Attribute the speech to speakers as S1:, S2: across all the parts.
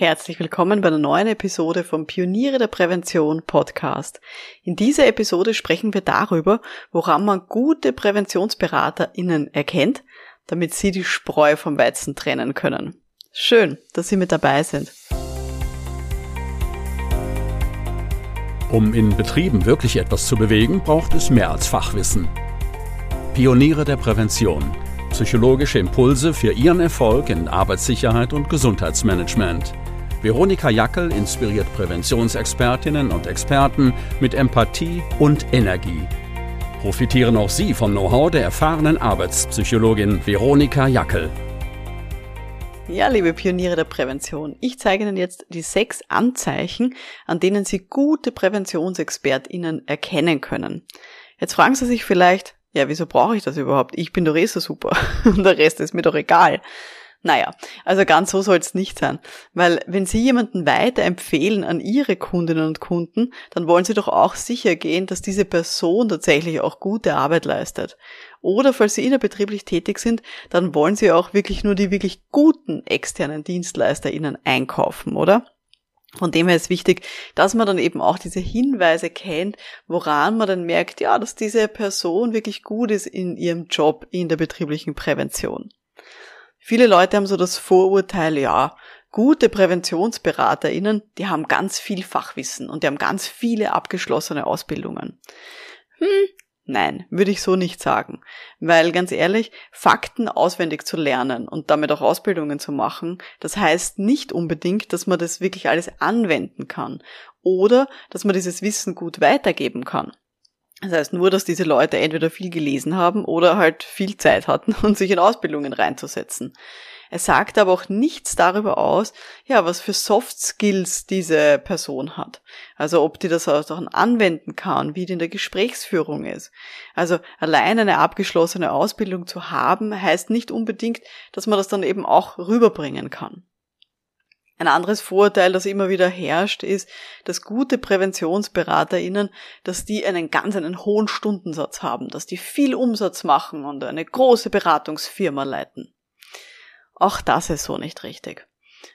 S1: Herzlich willkommen bei einer neuen Episode vom Pioniere der Prävention Podcast. In dieser Episode sprechen wir darüber, woran man gute PräventionsberaterInnen erkennt, damit sie die Spreu vom Weizen trennen können. Schön, dass Sie mit dabei sind.
S2: Um in Betrieben wirklich etwas zu bewegen, braucht es mehr als Fachwissen. Pioniere der Prävention. Psychologische Impulse für Ihren Erfolg in Arbeitssicherheit und Gesundheitsmanagement. Veronika Jackel inspiriert Präventionsexpertinnen und Experten mit Empathie und Energie. Profitieren auch Sie vom Know-how der erfahrenen Arbeitspsychologin Veronika Jackel.
S1: Ja, liebe Pioniere der Prävention, ich zeige Ihnen jetzt die sechs Anzeichen, an denen Sie gute PräventionsexpertInnen erkennen können. Jetzt fragen Sie sich vielleicht, ja, wieso brauche ich das überhaupt? Ich bin doch eh so super und der Rest ist mir doch egal. Naja, also ganz so soll es nicht sein. Weil wenn Sie jemanden weiterempfehlen an Ihre Kundinnen und Kunden, dann wollen Sie doch auch sicher gehen, dass diese Person tatsächlich auch gute Arbeit leistet. Oder falls Sie innerbetrieblich tätig sind, dann wollen Sie auch wirklich nur die wirklich guten externen Dienstleister Ihnen einkaufen, oder? Von dem her ist wichtig, dass man dann eben auch diese Hinweise kennt, woran man dann merkt, ja, dass diese Person wirklich gut ist in ihrem Job in der betrieblichen Prävention. Viele Leute haben so das Vorurteil, ja, gute PräventionsberaterInnen, die haben ganz viel Fachwissen und die haben ganz viele abgeschlossene Ausbildungen. Hm, Nein, würde ich so nicht sagen. Weil ganz ehrlich, Fakten auswendig zu lernen und damit auch Ausbildungen zu machen, das heißt nicht unbedingt, dass man das wirklich alles anwenden kann oder dass man dieses Wissen gut weitergeben kann. Das heißt nur, dass diese Leute entweder viel gelesen haben oder halt viel Zeit hatten und sich in Ausbildungen reinzusetzen. Er sagt aber auch nichts darüber aus, ja, was für Soft Skills diese Person hat. Also ob die das auch anwenden kann, wie die in der Gesprächsführung ist. Also allein eine abgeschlossene Ausbildung zu haben, heißt nicht unbedingt, dass man das dann eben auch rüberbringen kann. Ein anderes Vorurteil, das immer wieder herrscht, ist, dass gute PräventionsberaterInnen, dass die einen ganz einen hohen Stundensatz haben, dass die viel Umsatz machen und eine große Beratungsfirma leiten. Auch das ist so nicht richtig.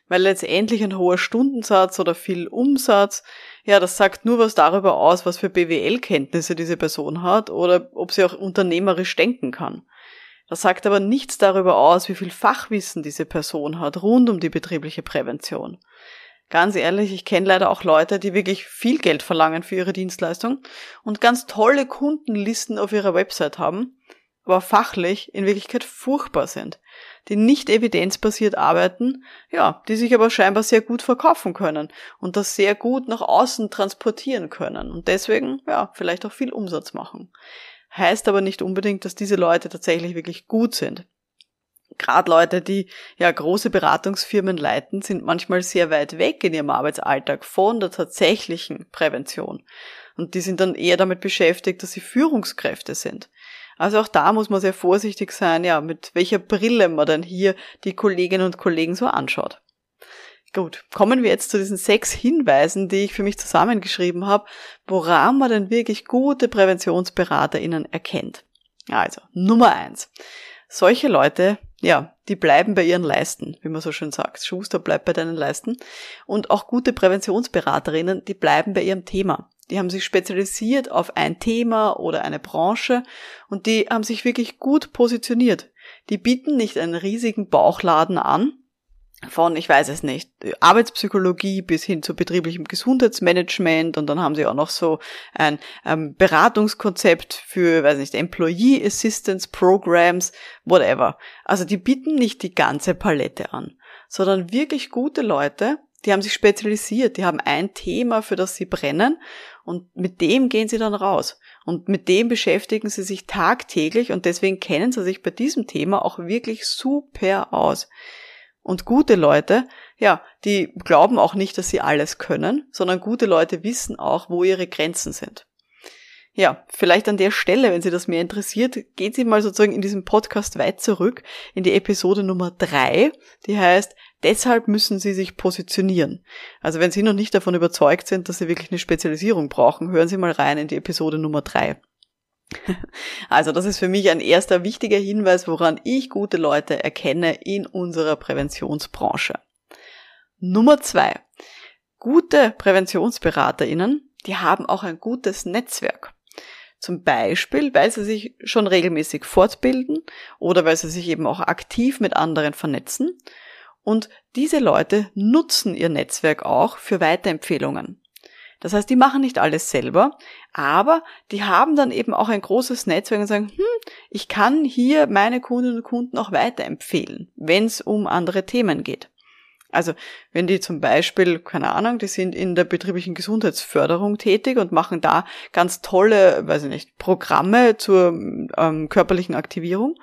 S1: Weil letztendlich ein hoher Stundensatz oder viel Umsatz, ja, das sagt nur was darüber aus, was für BWL-Kenntnisse diese Person hat oder ob sie auch unternehmerisch denken kann. Das sagt aber nichts darüber aus, wie viel Fachwissen diese Person hat rund um die betriebliche Prävention. Ganz ehrlich, ich kenne leider auch Leute, die wirklich viel Geld verlangen für ihre Dienstleistung und ganz tolle Kundenlisten auf ihrer Website haben, aber fachlich in Wirklichkeit furchtbar sind, die nicht evidenzbasiert arbeiten, ja, die sich aber scheinbar sehr gut verkaufen können und das sehr gut nach außen transportieren können und deswegen, ja, vielleicht auch viel Umsatz machen. Heißt aber nicht unbedingt, dass diese Leute tatsächlich wirklich gut sind. Gerade Leute, die ja große Beratungsfirmen leiten, sind manchmal sehr weit weg in ihrem Arbeitsalltag von der tatsächlichen Prävention. Und die sind dann eher damit beschäftigt, dass sie Führungskräfte sind. Also auch da muss man sehr vorsichtig sein, ja, mit welcher Brille man dann hier die Kolleginnen und Kollegen so anschaut. Gut, kommen wir jetzt zu diesen sechs Hinweisen, die ich für mich zusammengeschrieben habe, woran man denn wirklich gute PräventionsberaterInnen erkennt. Also, Nummer eins. Solche Leute, ja, die bleiben bei ihren Leisten, wie man so schön sagt. Schuster bleibt bei deinen Leisten. Und auch gute Präventionsberaterinnen, die bleiben bei ihrem Thema. Die haben sich spezialisiert auf ein Thema oder eine Branche und die haben sich wirklich gut positioniert. Die bieten nicht einen riesigen Bauchladen an, von, ich weiß es nicht, Arbeitspsychologie bis hin zu betrieblichem Gesundheitsmanagement und dann haben sie auch noch so ein ähm, Beratungskonzept für, weiß nicht, Employee Assistance Programs, whatever. Also die bieten nicht die ganze Palette an, sondern wirklich gute Leute, die haben sich spezialisiert, die haben ein Thema, für das sie brennen und mit dem gehen sie dann raus. Und mit dem beschäftigen sie sich tagtäglich und deswegen kennen sie sich bei diesem Thema auch wirklich super aus. Und gute Leute, ja, die glauben auch nicht, dass sie alles können, sondern gute Leute wissen auch, wo ihre Grenzen sind. Ja, vielleicht an der Stelle, wenn Sie das mehr interessiert, gehen Sie mal sozusagen in diesem Podcast weit zurück in die Episode Nummer drei, die heißt Deshalb müssen Sie sich positionieren. Also wenn Sie noch nicht davon überzeugt sind, dass Sie wirklich eine Spezialisierung brauchen, hören Sie mal rein in die Episode Nummer drei. Also das ist für mich ein erster wichtiger Hinweis, woran ich gute Leute erkenne in unserer Präventionsbranche. Nummer zwei. Gute PräventionsberaterInnen, die haben auch ein gutes Netzwerk. Zum Beispiel, weil sie sich schon regelmäßig fortbilden oder weil sie sich eben auch aktiv mit anderen vernetzen. Und diese Leute nutzen ihr Netzwerk auch für Weiterempfehlungen. Das heißt, die machen nicht alles selber, aber die haben dann eben auch ein großes Netzwerk und sagen, hm, ich kann hier meine Kundinnen und Kunden auch weiterempfehlen, wenn es um andere Themen geht. Also wenn die zum Beispiel, keine Ahnung, die sind in der betrieblichen Gesundheitsförderung tätig und machen da ganz tolle, weiß ich nicht, Programme zur ähm, körperlichen Aktivierung.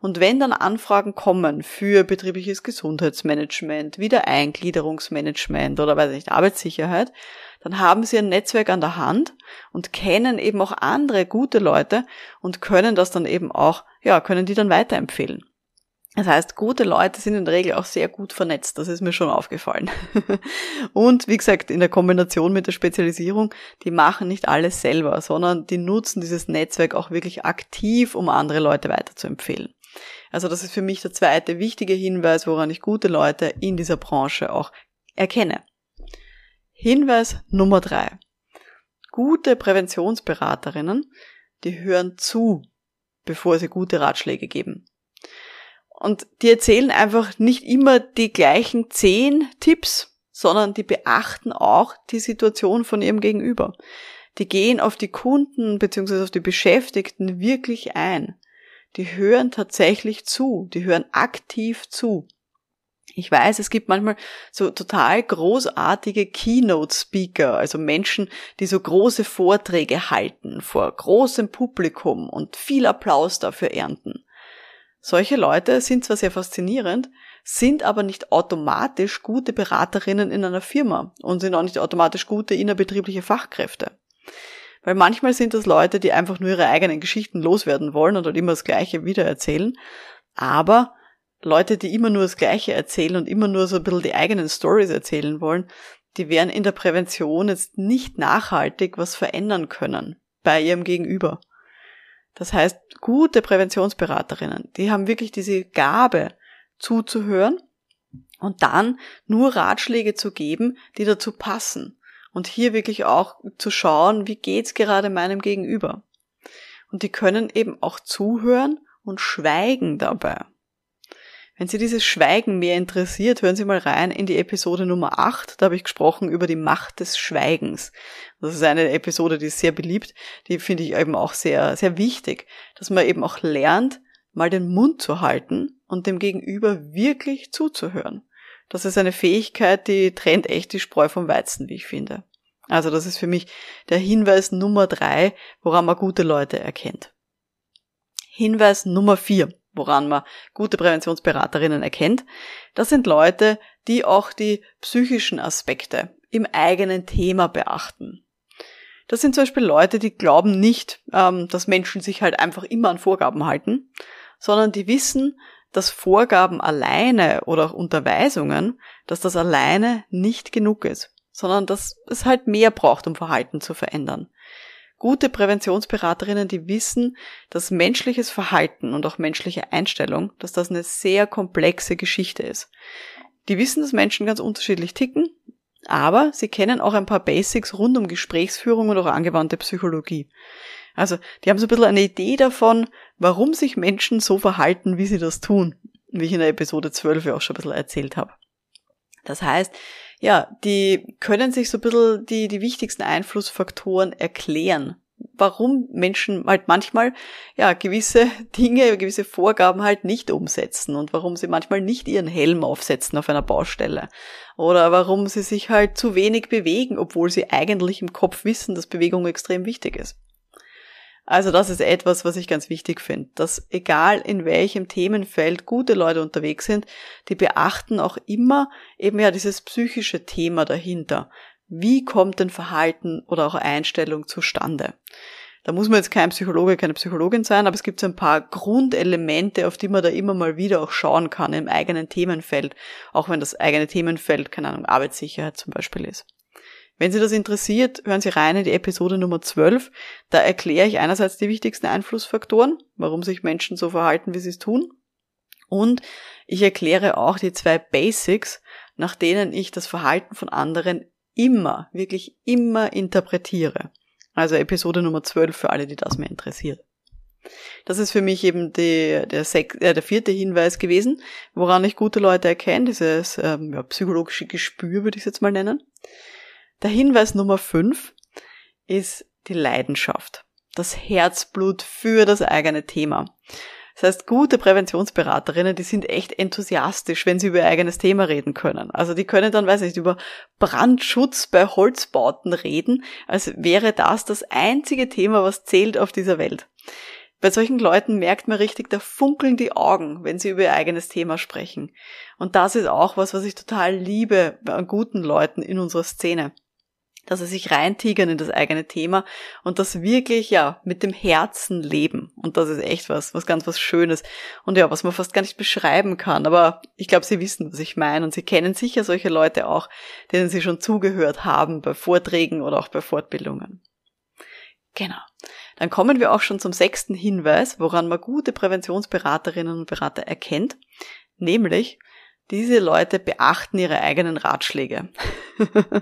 S1: Und wenn dann Anfragen kommen für betriebliches Gesundheitsmanagement, Wiedereingliederungsmanagement oder weiß ich nicht, Arbeitssicherheit, dann haben sie ein Netzwerk an der Hand und kennen eben auch andere gute Leute und können das dann eben auch, ja, können die dann weiterempfehlen. Das heißt, gute Leute sind in der Regel auch sehr gut vernetzt. Das ist mir schon aufgefallen. Und wie gesagt, in der Kombination mit der Spezialisierung, die machen nicht alles selber, sondern die nutzen dieses Netzwerk auch wirklich aktiv, um andere Leute weiterzuempfehlen. Also das ist für mich der zweite wichtige Hinweis, woran ich gute Leute in dieser Branche auch erkenne. Hinweis Nummer drei. Gute Präventionsberaterinnen, die hören zu, bevor sie gute Ratschläge geben. Und die erzählen einfach nicht immer die gleichen zehn Tipps, sondern die beachten auch die Situation von ihrem Gegenüber. Die gehen auf die Kunden bzw. auf die Beschäftigten wirklich ein. Die hören tatsächlich zu, die hören aktiv zu. Ich weiß, es gibt manchmal so total großartige Keynote-Speaker, also Menschen, die so große Vorträge halten vor großem Publikum und viel Applaus dafür ernten. Solche Leute sind zwar sehr faszinierend, sind aber nicht automatisch gute Beraterinnen in einer Firma und sind auch nicht automatisch gute innerbetriebliche Fachkräfte. Weil manchmal sind das Leute, die einfach nur ihre eigenen Geschichten loswerden wollen und halt immer das Gleiche wiedererzählen. Aber Leute, die immer nur das Gleiche erzählen und immer nur so ein bisschen die eigenen Stories erzählen wollen, die werden in der Prävention jetzt nicht nachhaltig was verändern können bei ihrem Gegenüber. Das heißt, gute Präventionsberaterinnen, die haben wirklich diese Gabe zuzuhören und dann nur Ratschläge zu geben, die dazu passen. Und hier wirklich auch zu schauen, wie geht's gerade meinem Gegenüber. Und die können eben auch zuhören und schweigen dabei. Wenn Sie dieses Schweigen mehr interessiert, hören Sie mal rein in die Episode Nummer 8. Da habe ich gesprochen über die Macht des Schweigens. Das ist eine Episode, die ist sehr beliebt. Die finde ich eben auch sehr, sehr wichtig, dass man eben auch lernt, mal den Mund zu halten und dem Gegenüber wirklich zuzuhören. Das ist eine Fähigkeit, die trennt echt die Spreu vom Weizen, wie ich finde. Also das ist für mich der Hinweis Nummer drei, woran man gute Leute erkennt. Hinweis Nummer vier woran man gute Präventionsberaterinnen erkennt, das sind Leute, die auch die psychischen Aspekte im eigenen Thema beachten. Das sind zum Beispiel Leute, die glauben nicht, ähm, dass Menschen sich halt einfach immer an Vorgaben halten, sondern die wissen, dass Vorgaben alleine oder auch Unterweisungen, dass das alleine nicht genug ist, sondern dass es halt mehr braucht, um Verhalten zu verändern gute Präventionsberaterinnen, die wissen, dass menschliches Verhalten und auch menschliche Einstellung, dass das eine sehr komplexe Geschichte ist. Die wissen, dass Menschen ganz unterschiedlich ticken, aber sie kennen auch ein paar Basics rund um Gesprächsführung und auch angewandte Psychologie. Also, die haben so ein bisschen eine Idee davon, warum sich Menschen so verhalten, wie sie das tun, wie ich in der Episode 12 ja auch schon ein bisschen erzählt habe. Das heißt, ja, die können sich so ein bisschen die, die wichtigsten Einflussfaktoren erklären. Warum Menschen halt manchmal, ja, gewisse Dinge, gewisse Vorgaben halt nicht umsetzen und warum sie manchmal nicht ihren Helm aufsetzen auf einer Baustelle. Oder warum sie sich halt zu wenig bewegen, obwohl sie eigentlich im Kopf wissen, dass Bewegung extrem wichtig ist. Also das ist etwas, was ich ganz wichtig finde, dass egal in welchem Themenfeld gute Leute unterwegs sind, die beachten auch immer eben ja dieses psychische Thema dahinter. Wie kommt denn Verhalten oder auch Einstellung zustande? Da muss man jetzt kein Psychologe, keine Psychologin sein, aber es gibt so ein paar Grundelemente, auf die man da immer mal wieder auch schauen kann im eigenen Themenfeld, auch wenn das eigene Themenfeld, keine Ahnung, Arbeitssicherheit zum Beispiel ist. Wenn Sie das interessiert, hören Sie rein in die Episode Nummer 12. Da erkläre ich einerseits die wichtigsten Einflussfaktoren, warum sich Menschen so verhalten, wie sie es tun. Und ich erkläre auch die zwei Basics, nach denen ich das Verhalten von anderen immer, wirklich immer interpretiere. Also Episode Nummer 12 für alle, die das mehr interessiert. Das ist für mich eben die, der, sech, äh, der vierte Hinweis gewesen, woran ich gute Leute erkenne, dieses ähm, ja, psychologische Gespür würde ich es jetzt mal nennen. Der Hinweis Nummer 5 ist die Leidenschaft, das Herzblut für das eigene Thema. Das heißt, gute Präventionsberaterinnen, die sind echt enthusiastisch, wenn sie über ihr eigenes Thema reden können. Also die können dann, weiß ich nicht, über Brandschutz bei Holzbauten reden, als wäre das das einzige Thema, was zählt auf dieser Welt. Bei solchen Leuten merkt man richtig, da funkeln die Augen, wenn sie über ihr eigenes Thema sprechen. Und das ist auch was, was ich total liebe an guten Leuten in unserer Szene dass sie sich reintigern in das eigene Thema und das wirklich, ja, mit dem Herzen leben. Und das ist echt was, was ganz was Schönes. Und ja, was man fast gar nicht beschreiben kann. Aber ich glaube, Sie wissen, was ich meine. Und Sie kennen sicher solche Leute auch, denen Sie schon zugehört haben bei Vorträgen oder auch bei Fortbildungen. Genau. Dann kommen wir auch schon zum sechsten Hinweis, woran man gute Präventionsberaterinnen und Berater erkennt. Nämlich, diese Leute beachten ihre eigenen Ratschläge.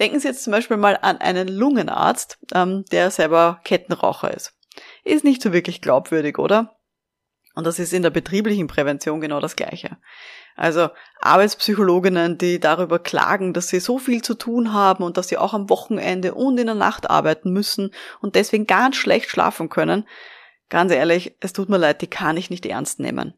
S1: Denken Sie jetzt zum Beispiel mal an einen Lungenarzt, ähm, der selber Kettenraucher ist. Ist nicht so wirklich glaubwürdig, oder? Und das ist in der betrieblichen Prävention genau das Gleiche. Also Arbeitspsychologinnen, die darüber klagen, dass sie so viel zu tun haben und dass sie auch am Wochenende und in der Nacht arbeiten müssen und deswegen ganz schlecht schlafen können. Ganz ehrlich, es tut mir leid, die kann ich nicht ernst nehmen.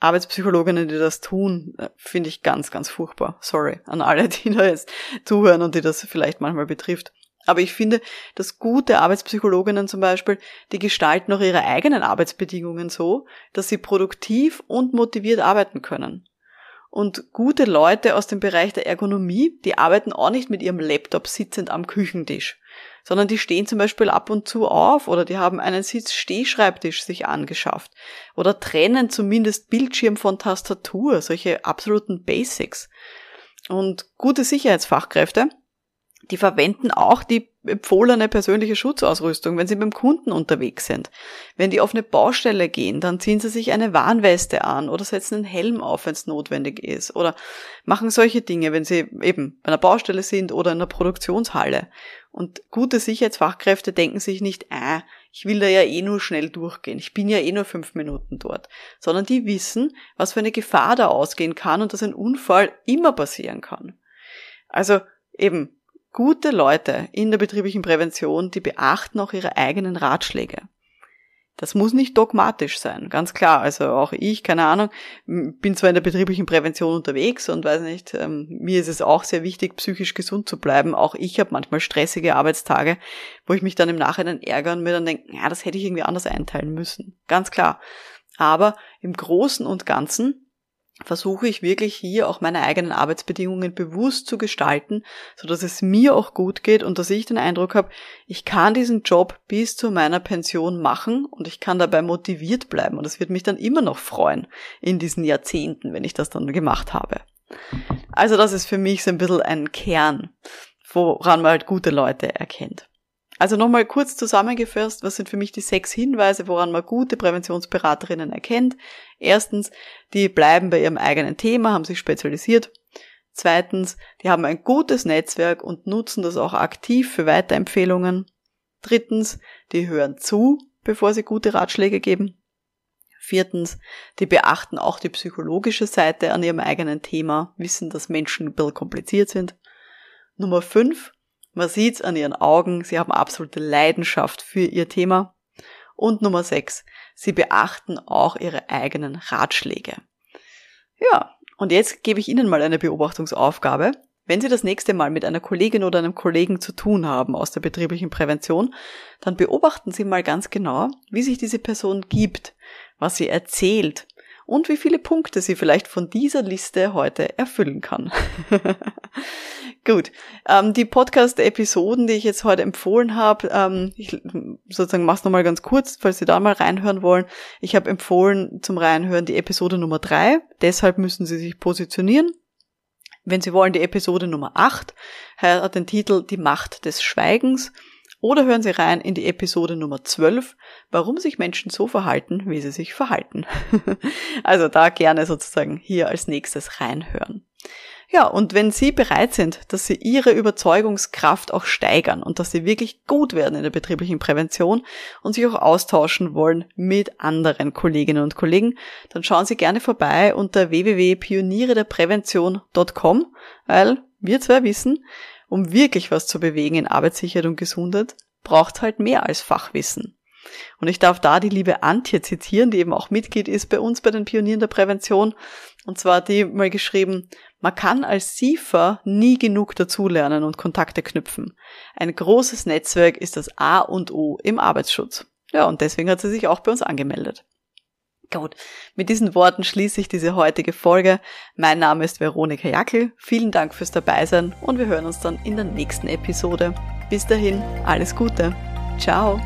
S1: Arbeitspsychologinnen, die das tun, äh, finde ich ganz, ganz furchtbar. Sorry an alle, die da jetzt zuhören und die das vielleicht manchmal betrifft. Aber ich finde, dass gute Arbeitspsychologinnen zum Beispiel, die gestalten auch ihre eigenen Arbeitsbedingungen so, dass sie produktiv und motiviert arbeiten können. Und gute Leute aus dem Bereich der Ergonomie, die arbeiten auch nicht mit ihrem Laptop sitzend am Küchentisch, sondern die stehen zum Beispiel ab und zu auf oder die haben einen Sitz-Stehschreibtisch sich angeschafft oder trennen zumindest Bildschirm von Tastatur, solche absoluten Basics. Und gute Sicherheitsfachkräfte, die verwenden auch die empfohlene persönliche Schutzausrüstung, wenn sie beim Kunden unterwegs sind. Wenn die auf eine Baustelle gehen, dann ziehen sie sich eine Warnweste an oder setzen einen Helm auf, wenn es notwendig ist. Oder machen solche Dinge, wenn sie eben bei einer Baustelle sind oder in einer Produktionshalle. Und gute Sicherheitsfachkräfte denken sich nicht, ah, ich will da ja eh nur schnell durchgehen, ich bin ja eh nur fünf Minuten dort, sondern die wissen, was für eine Gefahr da ausgehen kann und dass ein Unfall immer passieren kann. Also eben, Gute Leute in der betrieblichen Prävention, die beachten auch ihre eigenen Ratschläge. Das muss nicht dogmatisch sein, ganz klar. Also auch ich, keine Ahnung, bin zwar in der betrieblichen Prävention unterwegs und weiß nicht, ähm, mir ist es auch sehr wichtig, psychisch gesund zu bleiben. Auch ich habe manchmal stressige Arbeitstage, wo ich mich dann im Nachhinein ärgere und mir dann denke, ja, das hätte ich irgendwie anders einteilen müssen. Ganz klar. Aber im Großen und Ganzen versuche ich wirklich hier auch meine eigenen Arbeitsbedingungen bewusst zu gestalten, so dass es mir auch gut geht und dass ich den Eindruck habe, ich kann diesen Job bis zu meiner Pension machen und ich kann dabei motiviert bleiben und es wird mich dann immer noch freuen in diesen Jahrzehnten, wenn ich das dann gemacht habe. Also das ist für mich so ein bisschen ein Kern, woran man halt gute Leute erkennt. Also nochmal kurz zusammengefasst, was sind für mich die sechs Hinweise, woran man gute Präventionsberaterinnen erkennt. Erstens, die bleiben bei ihrem eigenen Thema, haben sich spezialisiert. Zweitens, die haben ein gutes Netzwerk und nutzen das auch aktiv für Weiterempfehlungen. Drittens, die hören zu, bevor sie gute Ratschläge geben. Viertens, die beachten auch die psychologische Seite an ihrem eigenen Thema, wissen, dass Menschen ein bisschen kompliziert sind. Nummer fünf, man sieht's an ihren Augen, sie haben absolute Leidenschaft für ihr Thema. Und Nummer 6, sie beachten auch ihre eigenen Ratschläge. Ja, und jetzt gebe ich Ihnen mal eine Beobachtungsaufgabe. Wenn Sie das nächste Mal mit einer Kollegin oder einem Kollegen zu tun haben aus der betrieblichen Prävention, dann beobachten Sie mal ganz genau, wie sich diese Person gibt, was sie erzählt, und wie viele Punkte sie vielleicht von dieser Liste heute erfüllen kann. Gut, ähm, die Podcast-Episoden, die ich jetzt heute empfohlen habe, ähm, ich sozusagen mache es nochmal ganz kurz, falls Sie da mal reinhören wollen. Ich habe empfohlen zum Reinhören die Episode Nummer drei. deshalb müssen Sie sich positionieren. Wenn Sie wollen, die Episode Nummer acht hat den Titel Die Macht des Schweigens. Oder hören Sie rein in die Episode Nummer 12, warum sich Menschen so verhalten, wie sie sich verhalten. also da gerne sozusagen hier als nächstes reinhören. Ja, und wenn Sie bereit sind, dass Sie Ihre Überzeugungskraft auch steigern und dass Sie wirklich gut werden in der betrieblichen Prävention und sich auch austauschen wollen mit anderen Kolleginnen und Kollegen, dann schauen Sie gerne vorbei unter www.pionierederprävention.com, weil wir zwei wissen, um wirklich was zu bewegen in Arbeitssicherheit und Gesundheit, braucht halt mehr als Fachwissen. Und ich darf da die liebe Antje zitieren, die eben auch Mitglied ist bei uns bei den Pionieren der Prävention. Und zwar die mal geschrieben, man kann als SIFA nie genug dazulernen und Kontakte knüpfen. Ein großes Netzwerk ist das A und O im Arbeitsschutz. Ja, und deswegen hat sie sich auch bei uns angemeldet. Gut, mit diesen Worten schließe ich diese heutige Folge. Mein Name ist Veronika Jackel. Vielen Dank fürs Dabeisein und wir hören uns dann in der nächsten Episode. Bis dahin, alles Gute. Ciao.